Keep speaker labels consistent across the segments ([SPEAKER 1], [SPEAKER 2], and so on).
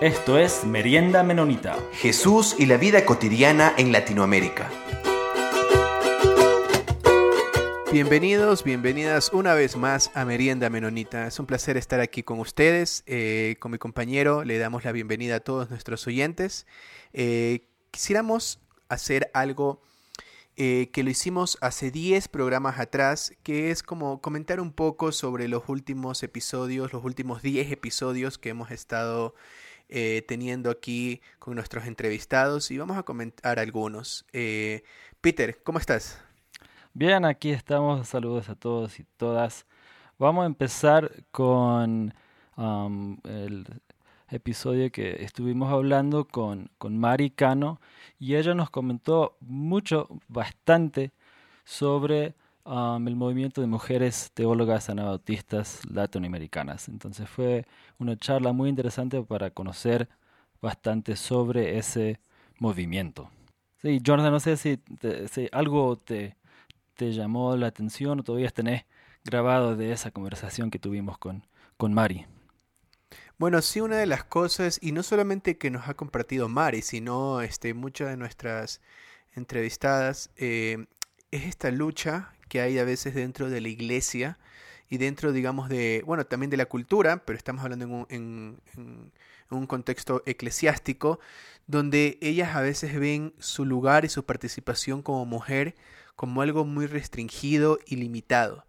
[SPEAKER 1] Esto es Merienda Menonita.
[SPEAKER 2] Jesús y la vida cotidiana en Latinoamérica.
[SPEAKER 3] Bienvenidos, bienvenidas una vez más a Merienda Menonita. Es un placer estar aquí con ustedes. Eh, con mi compañero le damos la bienvenida a todos nuestros oyentes. Eh, quisiéramos hacer algo eh, que lo hicimos hace 10 programas atrás, que es como comentar un poco sobre los últimos episodios, los últimos 10 episodios que hemos estado eh, teniendo aquí con nuestros entrevistados y vamos a comentar algunos. Eh, Peter, ¿cómo estás?
[SPEAKER 4] Bien, aquí estamos. Saludos a todos y todas. Vamos a empezar con el episodio que estuvimos hablando con, con Mari Cano y ella nos comentó mucho, bastante, sobre el movimiento de mujeres teólogas anabautistas latinoamericanas. Entonces fue una charla muy interesante para conocer bastante sobre ese movimiento. Sí, Jonathan, no sé si, algo te, te, llamó la atención o todavía tenés grabado de esa conversación que tuvimos con, con Mari.
[SPEAKER 3] Bueno, sí, una de las cosas, y no solamente que nos ha compartido Mari, sino este, muchas de nuestras entrevistadas, eh, es esta lucha que hay a veces dentro de la iglesia y dentro, digamos, de, bueno, también de la cultura, pero estamos hablando en un, en, un contexto eclesiástico, donde ellas a veces ven su lugar y su participación como mujer como algo muy restringido y limitado.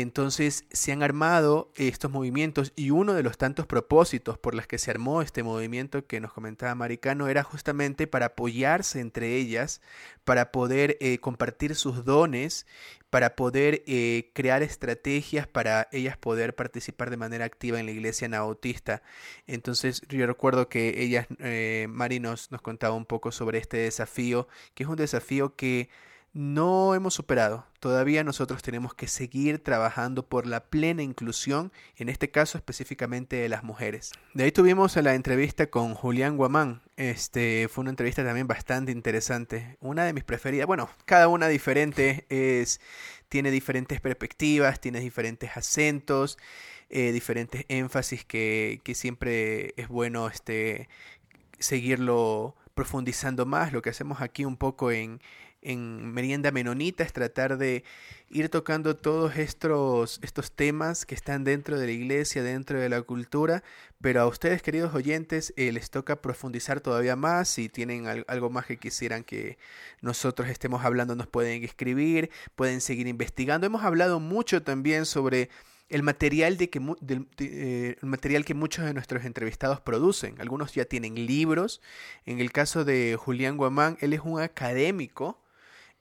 [SPEAKER 3] Entonces se han armado estos movimientos y uno de los tantos propósitos por los que se armó este movimiento que nos comentaba Maricano era justamente para apoyarse entre ellas, para poder eh, compartir sus dones, para poder eh, crear estrategias para ellas poder participar de manera activa en la iglesia anabautista. Entonces yo recuerdo que ellas, eh, Mari nos, nos contaba un poco sobre este desafío, que es un desafío que no hemos superado. Todavía nosotros tenemos que seguir trabajando por la plena inclusión, en este caso específicamente de las mujeres. De ahí tuvimos la entrevista con Julián Guamán. Este fue una entrevista también bastante interesante. Una de mis preferidas. Bueno, cada una diferente es tiene diferentes perspectivas, tiene diferentes acentos, eh, diferentes énfasis que, que, siempre es bueno este seguirlo profundizando más. Lo que hacemos aquí un poco en en Merienda Menonita es tratar de ir tocando todos estos, estos temas que están dentro de la iglesia, dentro de la cultura, pero a ustedes, queridos oyentes, eh, les toca profundizar todavía más. Si tienen algo más que quisieran que nosotros estemos hablando, nos pueden escribir, pueden seguir investigando. Hemos hablado mucho también sobre el material, de que, eh, el material que muchos de nuestros entrevistados producen. Algunos ya tienen libros. En el caso de Julián Guamán, él es un académico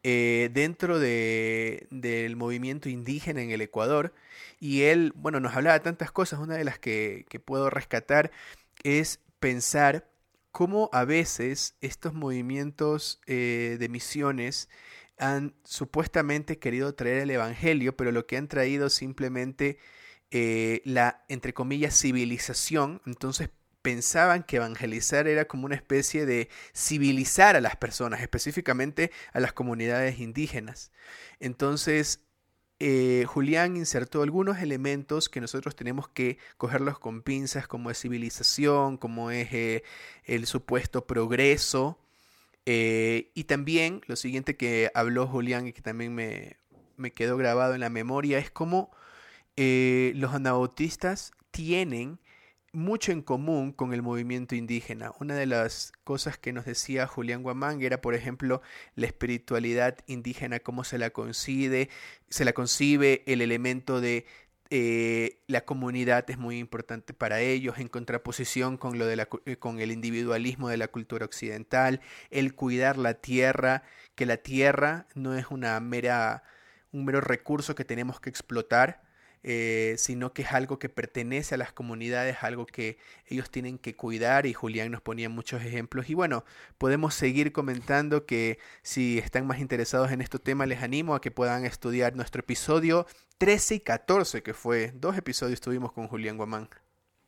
[SPEAKER 3] eh, dentro de, del movimiento indígena en el Ecuador. Y él, bueno, nos hablaba de tantas cosas. Una de las que, que puedo rescatar es pensar cómo a veces estos movimientos eh, de misiones han supuestamente querido traer el Evangelio, pero lo que han traído simplemente eh, la, entre comillas, civilización. Entonces pensaban que evangelizar era como una especie de civilizar a las personas, específicamente a las comunidades indígenas. Entonces, eh, Julián insertó algunos elementos que nosotros tenemos que cogerlos con pinzas, como es civilización, como es eh, el supuesto progreso. Eh, y también lo siguiente que habló Julián y que también me, me quedó grabado en la memoria es cómo los anabautistas tienen mucho en común con el movimiento indígena. Una de las cosas que nos decía Julián Guamán era, por ejemplo, la espiritualidad indígena, cómo se la concibe, se la concibe el elemento de eh, la comunidad es muy importante para ellos, en contraposición con, lo de la, eh, con el individualismo de la cultura occidental, el cuidar la tierra, que la tierra no es una mera, un mero recurso que tenemos que explotar, eh, sino que es algo que pertenece a las comunidades, algo que ellos tienen que cuidar y Julián nos ponía muchos ejemplos y bueno, podemos seguir comentando que si están más interesados en este tema les animo a que puedan estudiar nuestro episodio 13 y 14 que fue, dos episodios tuvimos con Julián Guamán.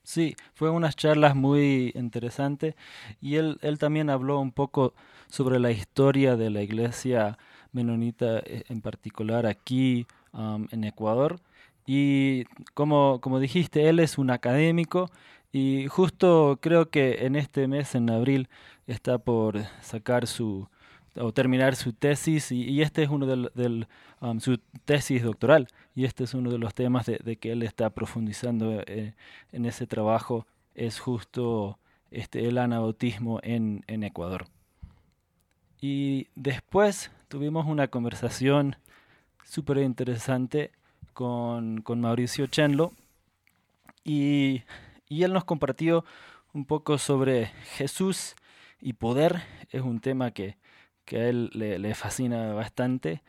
[SPEAKER 4] Sí, fue unas charlas muy interesantes y él, él también habló un poco sobre la historia de la iglesia menonita eh, en particular aquí en Ecuador y como, como dijiste, él es un académico Y justo creo que en este mes, en abril, está por sacar su o terminar su tesis y, este es uno del, um, su tesis doctoral y este es uno de los temas de, que él está profundizando eh, en ese trabajo es justo este el anabautismo en, en Ecuador. Y después tuvimos una conversación súper interesante con, con, Mauricio Chenlo y, y, él nos compartió un poco sobre Jesús y poder. Es un tema que, que a él le, fascina bastante.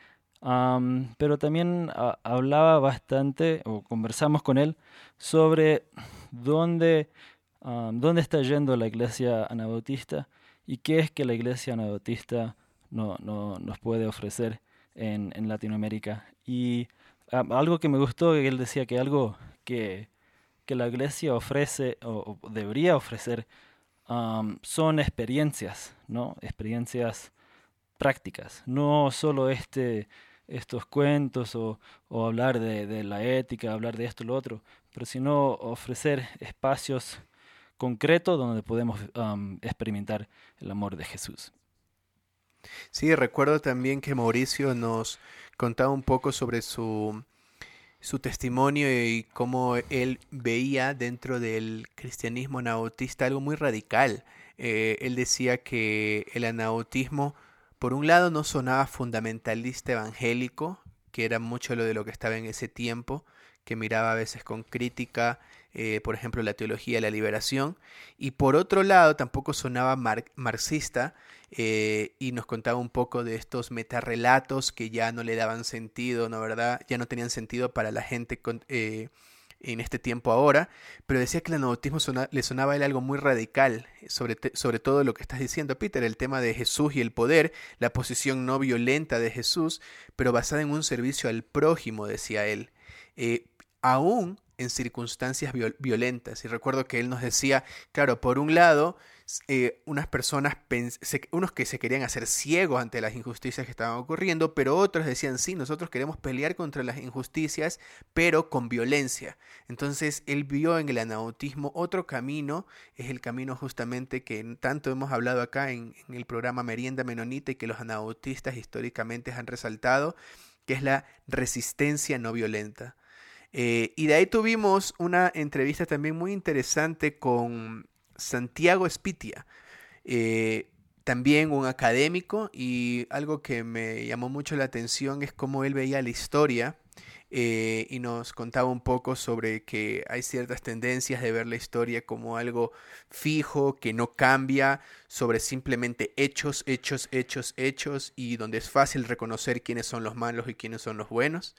[SPEAKER 4] pero también hablaba bastante, o conversamos con él, sobre dónde, dónde está yendo la iglesia anabautista y qué es que la iglesia anabautista no, no, nos puede ofrecer en, en Latinoamérica. Y algo que me gustó, que él decía que algo que, que la iglesia ofrece o, debería ofrecer son experiencias, ¿no? Experiencias prácticas, no solo este, estos cuentos o, hablar de, de, la ética, hablar de esto lo otro, pero sino ofrecer espacios concretos donde podemos experimentar el amor de Jesús.
[SPEAKER 3] Sí, recuerdo también que Mauricio nos contaba un poco sobre su, su testimonio y cómo él veía dentro del cristianismo anabautista algo muy radical. Eh, él decía que el anabautismo, por un lado, no sonaba fundamentalista evangélico, que era mucho lo de lo que estaba en ese tiempo, que miraba a veces con crítica eh, por ejemplo, la teología de la liberación, y por otro lado tampoco sonaba marxista eh, y nos contaba un poco de estos metarrelatos que ya no le daban sentido, ¿no verdad? Ya no tenían sentido para la gente eh, en este tiempo ahora, pero decía que el anabautismo le sonaba a él algo muy radical, sobre, sobre todo lo que estás diciendo, Peter, el tema de Jesús y el poder, la posición no violenta de Jesús, pero basada en un servicio al prójimo, decía él. aún en circunstancias violentas. Y recuerdo que él nos decía, claro, por un lado, eh, unas personas, unos que se querían hacer ciegos ante las injusticias que estaban ocurriendo, pero otros decían, sí, nosotros queremos pelear contra las injusticias, pero con violencia. Entonces él vio en el anautismo otro camino, es el camino justamente que tanto hemos hablado acá en, en el programa Merienda Menonita y que los anautistas históricamente han resaltado, que es la resistencia no violenta. Eh, y de ahí tuvimos una entrevista también muy interesante con Santiago Espitia, eh, también un académico, y algo que me llamó mucho la atención es cómo él veía la historia. Eh, y nos contaba un poco sobre que hay ciertas tendencias de ver la historia como algo fijo, que no cambia, sobre simplemente hechos, hechos, hechos, hechos, y donde es fácil reconocer quiénes son los malos y quiénes son los buenos.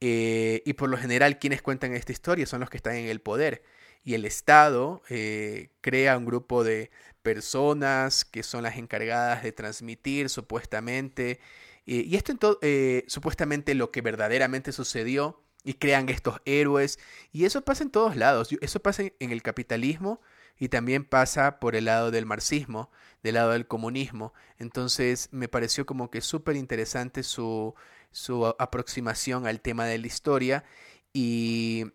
[SPEAKER 3] Eh, y por lo general quienes cuentan esta historia son los que están en el poder. Y el Estado eh, crea un grupo de personas que son las encargadas de transmitir supuestamente. y esto eh, supuestamente lo que verdaderamente sucedió. Y crean estos héroes. Y eso pasa en todos lados. Eso pasa en el capitalismo y también pasa por el lado del marxismo, del lado del comunismo. Entonces me pareció como que súper interesante su, su aproximación al tema de la historia. Y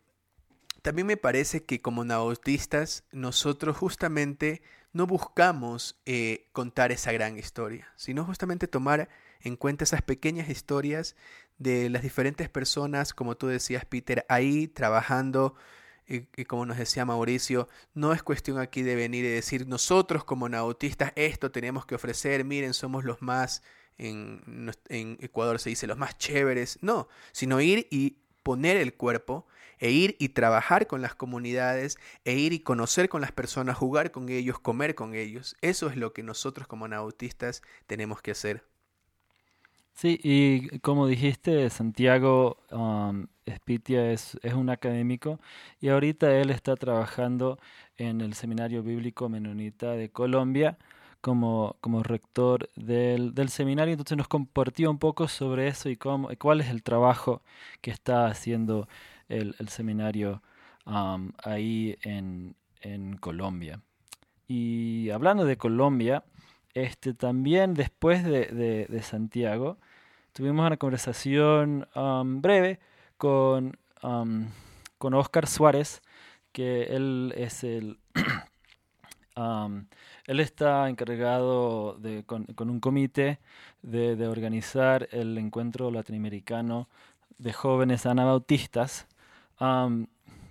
[SPEAKER 3] también me parece que como nautistas nosotros justamente no buscamos eh, contar esa gran historia, sino justamente tomar en cuenta esas pequeñas historias de las diferentes personas, como tú decías, Peter, ahí trabajando, y, y, como nos decía Mauricio, no es cuestión aquí de venir y decir nosotros como nautistas esto tenemos que ofrecer, miren, somos los más en, Ecuador se dice los más chéveres, no, sino ir y poner el cuerpo e ir y trabajar con las comunidades, e ir y conocer con las personas, jugar con ellos, comer con ellos. Eso es lo que nosotros como nautistas tenemos que hacer.
[SPEAKER 4] Sí, y como dijiste, Santiago um, Espitia es, es, un académico y ahorita él está trabajando en el Seminario Bíblico Menonita de Colombia como, como rector del, del, seminario, entonces nos compartió un poco sobre eso y cómo, cuál es el trabajo que está haciendo el, el seminario ahí en, en, Colombia. Y hablando de Colombia, este, también después de, de, Santiago, tuvimos una conversación breve con, con Oscar Suárez, que él es el... él está encargado de, con, un comité de, organizar el encuentro latinoamericano de jóvenes anabautistas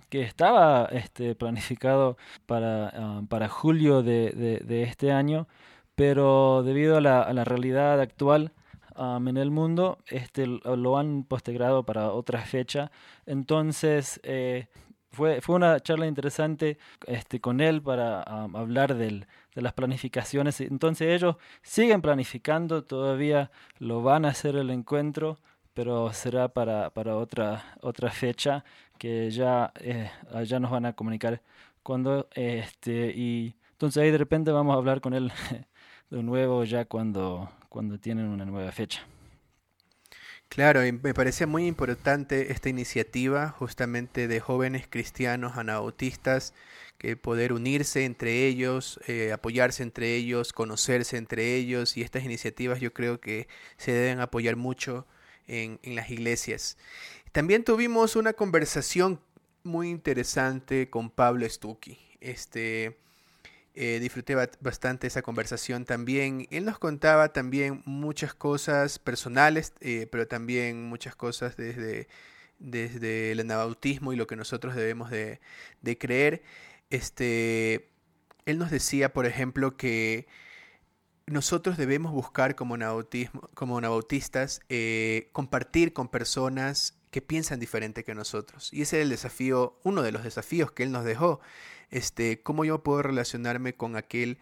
[SPEAKER 4] que estaba este, planificado para, para julio de, este año, pero debido a la, a la realidad actual en el mundo, este, lo han postergado para otra fecha. Entonces, eh, fue, fue una charla interesante este, con él para hablar del, de las planificaciones. Entonces ellos siguen planificando, todavía lo van a hacer el encuentro, pero será para, para otra, otra fecha que ya, eh, nos van a comunicar cuando este y entonces ahí de repente vamos a hablar con él de nuevo ya cuando, cuando tienen una nueva fecha.
[SPEAKER 3] Claro, y me parece muy importante esta iniciativa justamente de jóvenes cristianos anabautistas que poder unirse entre ellos, eh, apoyarse entre ellos, conocerse entre ellos y estas iniciativas yo creo que se deben apoyar mucho en, las iglesias. También tuvimos una conversación muy interesante con Pablo Stucchi. Este, eh, disfruté bastante esa conversación también. Él nos contaba también muchas cosas personales, eh, pero también muchas cosas desde, desde el anabautismo y lo que nosotros debemos de, de creer. Este, él nos decía, por ejemplo, que nosotros debemos buscar como, como anabautistas eh, compartir con personas que piensan diferente que nosotros. Y ese es el desafío, uno de los desafíos que él nos dejó este, cómo yo puedo relacionarme con aquel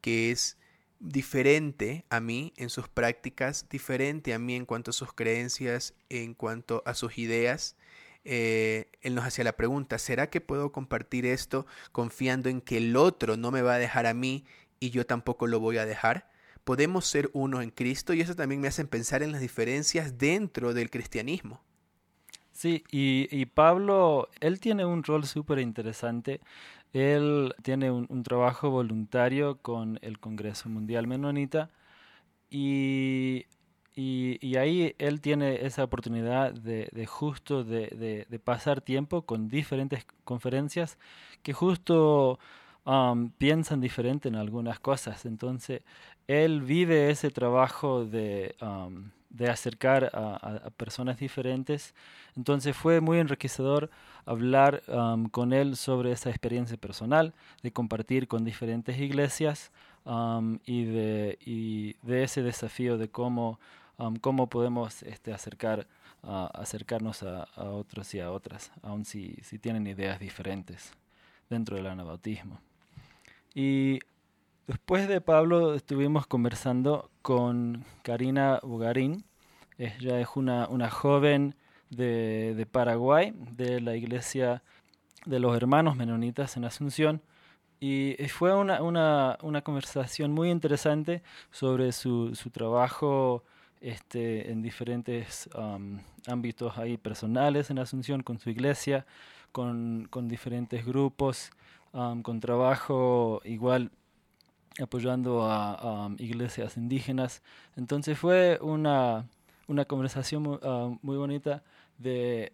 [SPEAKER 3] que es diferente a mí en sus prácticas, diferente a mí en cuanto a sus creencias, en cuanto a sus ideas. Eh, él nos hacía la pregunta, ¿será que puedo compartir esto confiando en que el otro no me va a dejar a mí y yo tampoco lo voy a dejar? Podemos ser uno en Cristo y eso también me hace pensar en las diferencias dentro del cristianismo.
[SPEAKER 4] Sí, y, y Pablo, él tiene un rol súper interesante él tiene un, trabajo voluntario con el Congreso Mundial Menonita y, y, ahí él tiene esa oportunidad de, de justo de, de, pasar tiempo con diferentes conferencias que justo um, piensan diferente en algunas cosas. Entonces, él vive ese trabajo de... Um, de acercar a, personas diferentes. Entonces fue muy enriquecedor hablar um, con él sobre esa experiencia personal, de compartir con diferentes iglesias um, y, de, ese desafío de cómo, um, cómo podemos este, acercar, acercarnos a, otros y a otras, aun si, si tienen ideas diferentes dentro del anabautismo. Y Después de Pablo estuvimos conversando con Karina Bugarín. Ella es una, una joven de, de, Paraguay, de la iglesia de los hermanos menonitas en Asunción. Y fue una, una, una conversación muy interesante sobre su, su trabajo este, en diferentes um, ámbitos ahí personales en Asunción, con su iglesia, con, con diferentes grupos, um, con trabajo igual apoyando a, iglesias indígenas. Entonces fue una, una conversación muy, ah, bonita de,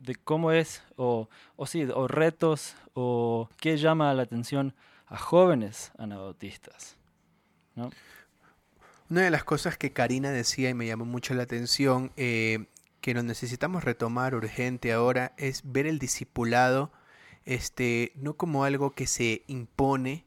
[SPEAKER 4] de cómo es, o, o sí, o retos, o qué llama la atención a jóvenes anabautistas.
[SPEAKER 3] Una de las cosas que Karina decía y me llamó mucho la atención, eh, que nos necesitamos retomar urgente ahora, es ver el discipulado este, no como algo que se impone,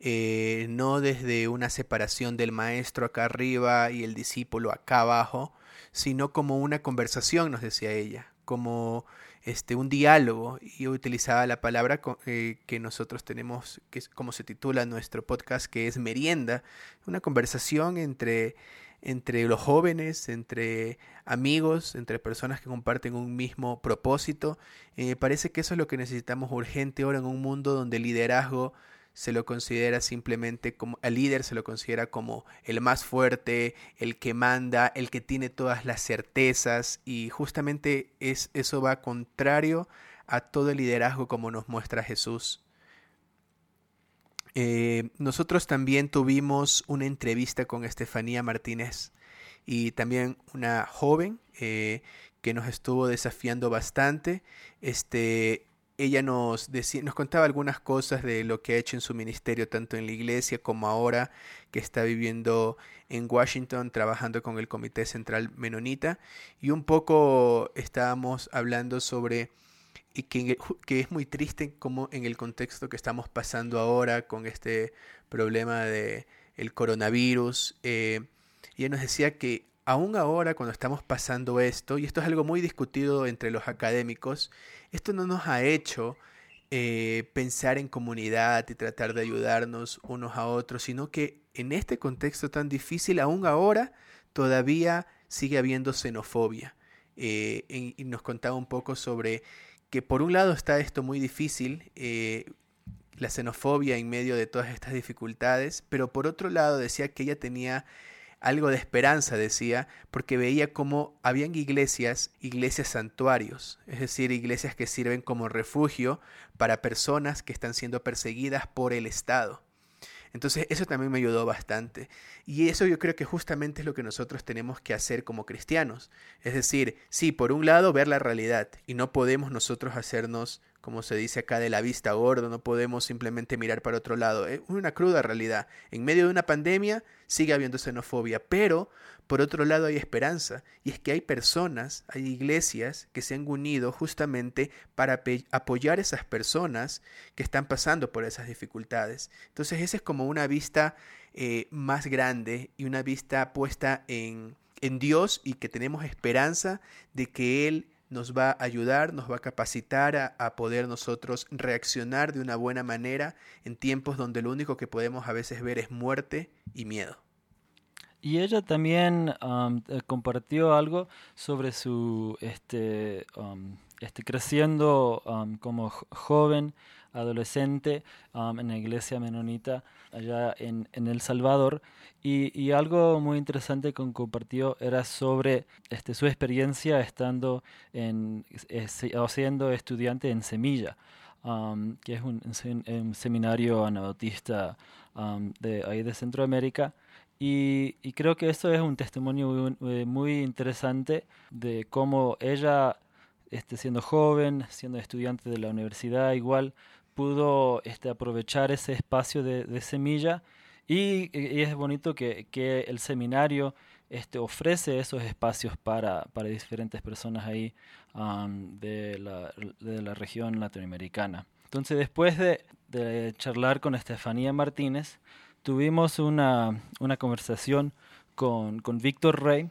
[SPEAKER 3] eh, no desde una separación del maestro acá arriba y el discípulo acá abajo, sino como una conversación, nos decía ella, como este, un diálogo. Y utilizaba la palabra eh, que nosotros tenemos, que es como se titula nuestro podcast, que es merienda, una conversación entre, entre los jóvenes, entre amigos, entre personas que comparten un mismo propósito. Eh, parece que eso es lo que necesitamos urgente ahora en un mundo donde el liderazgo se lo considera simplemente como, al líder se lo considera como el más fuerte, el que manda, el que tiene todas las certezas y justamente es, eso va contrario a todo el liderazgo como nos muestra Jesús. Eh, nosotros también tuvimos una entrevista con Estefanía Martínez y también una joven eh, que nos estuvo desafiando bastante. Este, ella nos, decía, nos contaba algunas cosas de lo que ha hecho en su ministerio, tanto en la iglesia como ahora que está viviendo en Washington, trabajando con el Comité Central Menonita. Y un poco estábamos hablando sobre que, que, es muy triste como en el contexto que estamos pasando ahora con este problema de el coronavirus. Eh, ella nos decía que aún ahora cuando estamos pasando esto, y esto es algo muy discutido entre los académicos, esto no nos ha hecho eh, pensar en comunidad y tratar de ayudarnos unos a otros, sino que en este contexto tan difícil, aún ahora, todavía sigue habiendo xenofobia. Eh, y, nos contaba un poco sobre que por un lado está esto muy difícil, eh, la xenofobia en medio de todas estas dificultades, pero por otro lado decía que ella tenía algo de esperanza, decía, porque veía cómo habían iglesias, iglesias santuarios, es decir, iglesias que sirven como refugio para personas que están siendo perseguidas por el Estado. Entonces eso también me ayudó bastante. Y eso yo creo que justamente es lo que nosotros tenemos que hacer como cristianos. Es decir, sí, por un lado ver la realidad y no podemos nosotros hacernos como se dice acá, de la vista gordo, no podemos simplemente mirar para otro lado. Es una cruda realidad. En medio de una pandemia sigue habiendo xenofobia, pero por otro lado hay esperanza, y es que hay personas, hay iglesias que se han unido justamente para apoyar a esas personas que están pasando por esas dificultades. Entonces esa es como una vista eh, más grande y una vista puesta en, en Dios y que tenemos esperanza de que Él nos va a ayudar, nos va a capacitar a, poder nosotros reaccionar de una buena manera en tiempos donde lo único que podemos a veces ver es muerte y miedo.
[SPEAKER 4] Y ella también um, eh, compartió algo sobre su este, um, este creciendo um, como joven, adolescente en la iglesia menonita allá en, en El Salvador y, algo muy interesante que compartió era sobre este, su experiencia estando en, siendo estudiante en Semilla, um, que es un, seminario anabautista um, de ahí de Centroamérica. Y, creo que esto es un testimonio muy, interesante de cómo ella, este, siendo joven, siendo estudiante de la universidad, igual pudo este, aprovechar ese espacio de, semilla y, es bonito que, el seminario este, ofrece esos espacios para, para diferentes personas ahí de, la, de, la, región latinoamericana. Entonces, después de, charlar con Estefanía Martínez, tuvimos una, conversación con, Víctor Rey,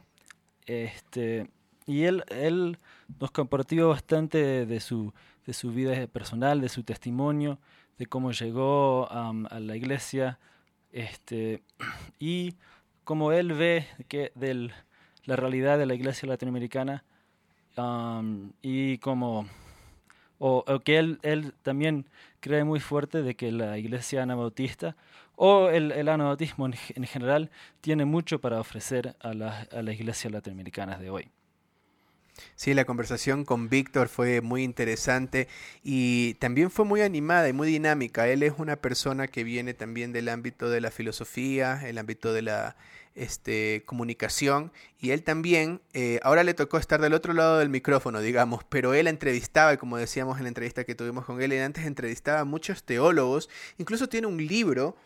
[SPEAKER 4] este, y él nos compartió bastante de su, de su vida personal, de su testimonio, de cómo llegó a la iglesia, este, y como él ve que del, la realidad de la iglesia latinoamericana y como o, que él, él, también cree muy fuerte de que la iglesia anabautista o el, el anabautismo en, en, general tiene mucho para ofrecer a, la, a las iglesias latinoamericanas de hoy.
[SPEAKER 3] Sí, la conversación con Víctor fue muy interesante y también fue muy animada y muy dinámica. Él es una persona que viene también del ámbito de la filosofía, el ámbito de la este, comunicación y él también, eh, ahora le tocó estar del otro lado del micrófono, digamos, pero él entrevistaba, y como decíamos en la entrevista que tuvimos con él, él antes entrevistaba a muchos teólogos, incluso tiene un libro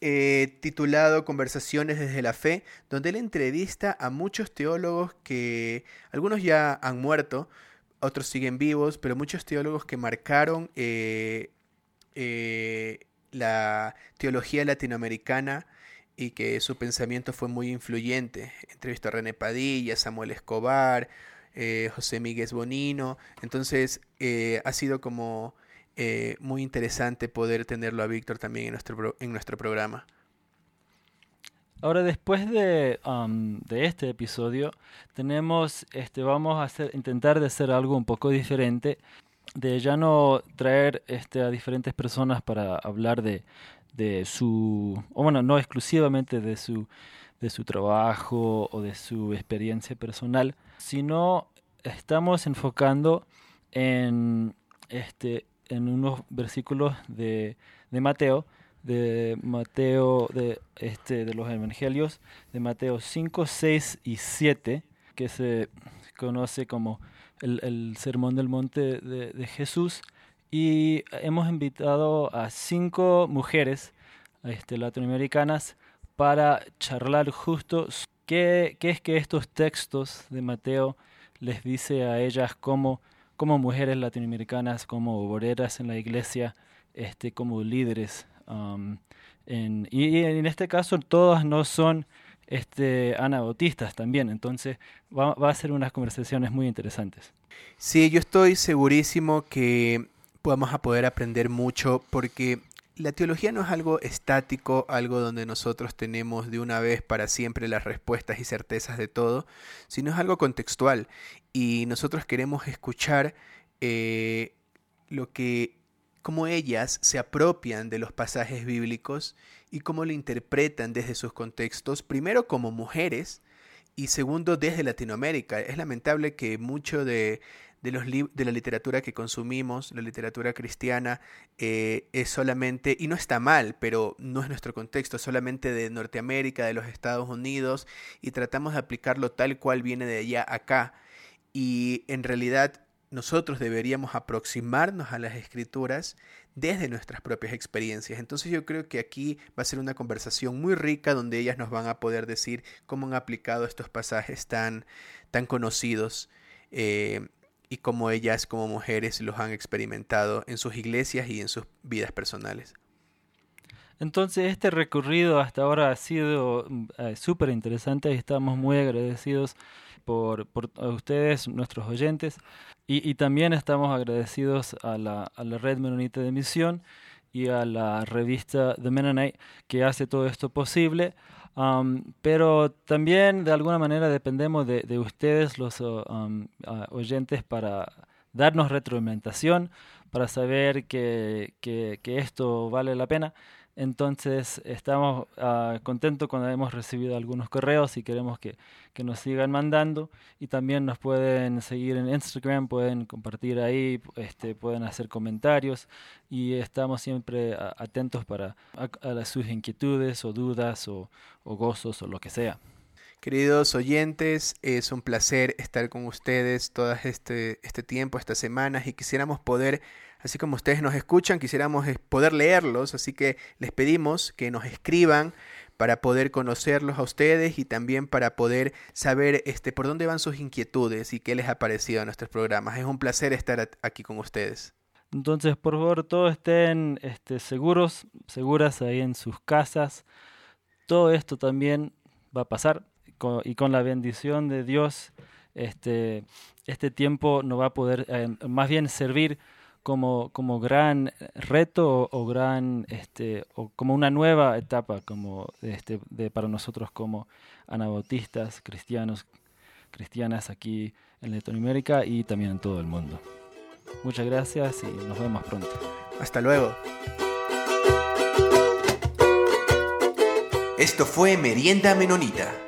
[SPEAKER 3] eh, titulado Conversaciones desde la Fe, donde él entrevista a muchos teólogos que algunos ya han muerto, otros siguen vivos, pero muchos teólogos que marcaron eh, eh, la teología latinoamericana y que su pensamiento fue muy influyente. Entrevistó a René Padilla, Samuel Escobar, José Miguel Bonino. Entonces ha sido como eh, muy interesante poder tenerlo a Víctor también en nuestro, en nuestro programa.
[SPEAKER 4] Ahora, después de, um, de, este episodio, tenemos, este, vamos a hacer, intentar de hacer algo un poco diferente, de ya no traer este, a diferentes personas para hablar de, de su, bueno, no exclusivamente de su, de su trabajo o de su experiencia personal, sino estamos enfocando en este, en unos versículos de, de Mateo, de Mateo, de, este, de los Evangelios, de Mateo 5, 6 y 7, que se conoce como el, Sermón del Monte de, Jesús. Y hemos invitado a cinco mujeres este, latinoamericanas para charlar justo qué, qué es que estos textos de Mateo les dice a ellas como, como mujeres latinoamericanas, como obreras en la iglesia, este, como líderes. Um, y en este caso todas no son este, anabautistas también, entonces va, va a ser unas conversaciones muy interesantes.
[SPEAKER 3] Sí, yo estoy segurísimo que vamos a poder aprender mucho porque la teología no es algo estático, algo donde nosotros tenemos de una vez para siempre las respuestas y certezas de todo, sino es algo contextual y nosotros queremos escuchar eh, lo que cómo ellas se apropian de los pasajes bíblicos y cómo lo interpretan desde sus contextos, primero como mujeres y segundo desde Latinoamérica. Es lamentable que mucho de, los de la literatura que consumimos, la literatura cristiana, eh, es solamente, y no está mal, pero no es nuestro contexto, solamente de Norteamérica, de los Estados Unidos, y tratamos de aplicarlo tal cual viene de allá acá. Y en realidad nosotros deberíamos aproximarnos a las escrituras desde nuestras propias experiencias. Entonces yo creo que aquí va a ser una conversación muy rica donde ellas nos van a poder decir cómo han aplicado estos pasajes tan, tan conocidos eh, y cómo ellas como mujeres los han experimentado en sus iglesias y en sus vidas personales.
[SPEAKER 4] Entonces este recorrido hasta ahora ha sido mm, eh, súper interesante y estamos muy agradecidos por, por ustedes, nuestros oyentes. Y, también estamos agradecidos a la, a la Red Menonita de Misión y a la revista The Mennonite que hace todo esto posible. Um, pero también de alguna manera dependemos de, de ustedes, los uh, um, uh, oyentes, para darnos retroalimentación, para saber que, que, que esto vale la pena. Entonces estamos uh, contentos cuando hemos recibido algunos correos y queremos que, que, nos sigan mandando. Y también nos pueden seguir en Instagram, pueden compartir ahí, este, pueden hacer comentarios y estamos siempre atentos para a, sus inquietudes o dudas o gozos o lo que sea.
[SPEAKER 3] Queridos oyentes, es un placer estar con ustedes todo este, este tiempo, estas semanas y quisiéramos poder así como ustedes nos escuchan, quisiéramos poder leerlos, así que les pedimos que nos escriban para poder conocerlos a ustedes y también para poder saber este, por dónde van sus inquietudes y qué les ha parecido a nuestros programas. Es un placer estar aquí con ustedes.
[SPEAKER 4] Entonces, por favor, todos estén este, seguros, seguras ahí en sus casas. Todo esto también va a pasar y con la bendición de Dios, este, este tiempo nos va a poder eh, más bien servir como, como gran reto o, gran este o como una nueva etapa como este de para nosotros como anabautistas cristianos cristianas aquí en Latinoamérica y también en todo el mundo. Muchas gracias y nos vemos pronto.
[SPEAKER 3] Hasta luego.
[SPEAKER 2] Esto fue Merienda Menonita.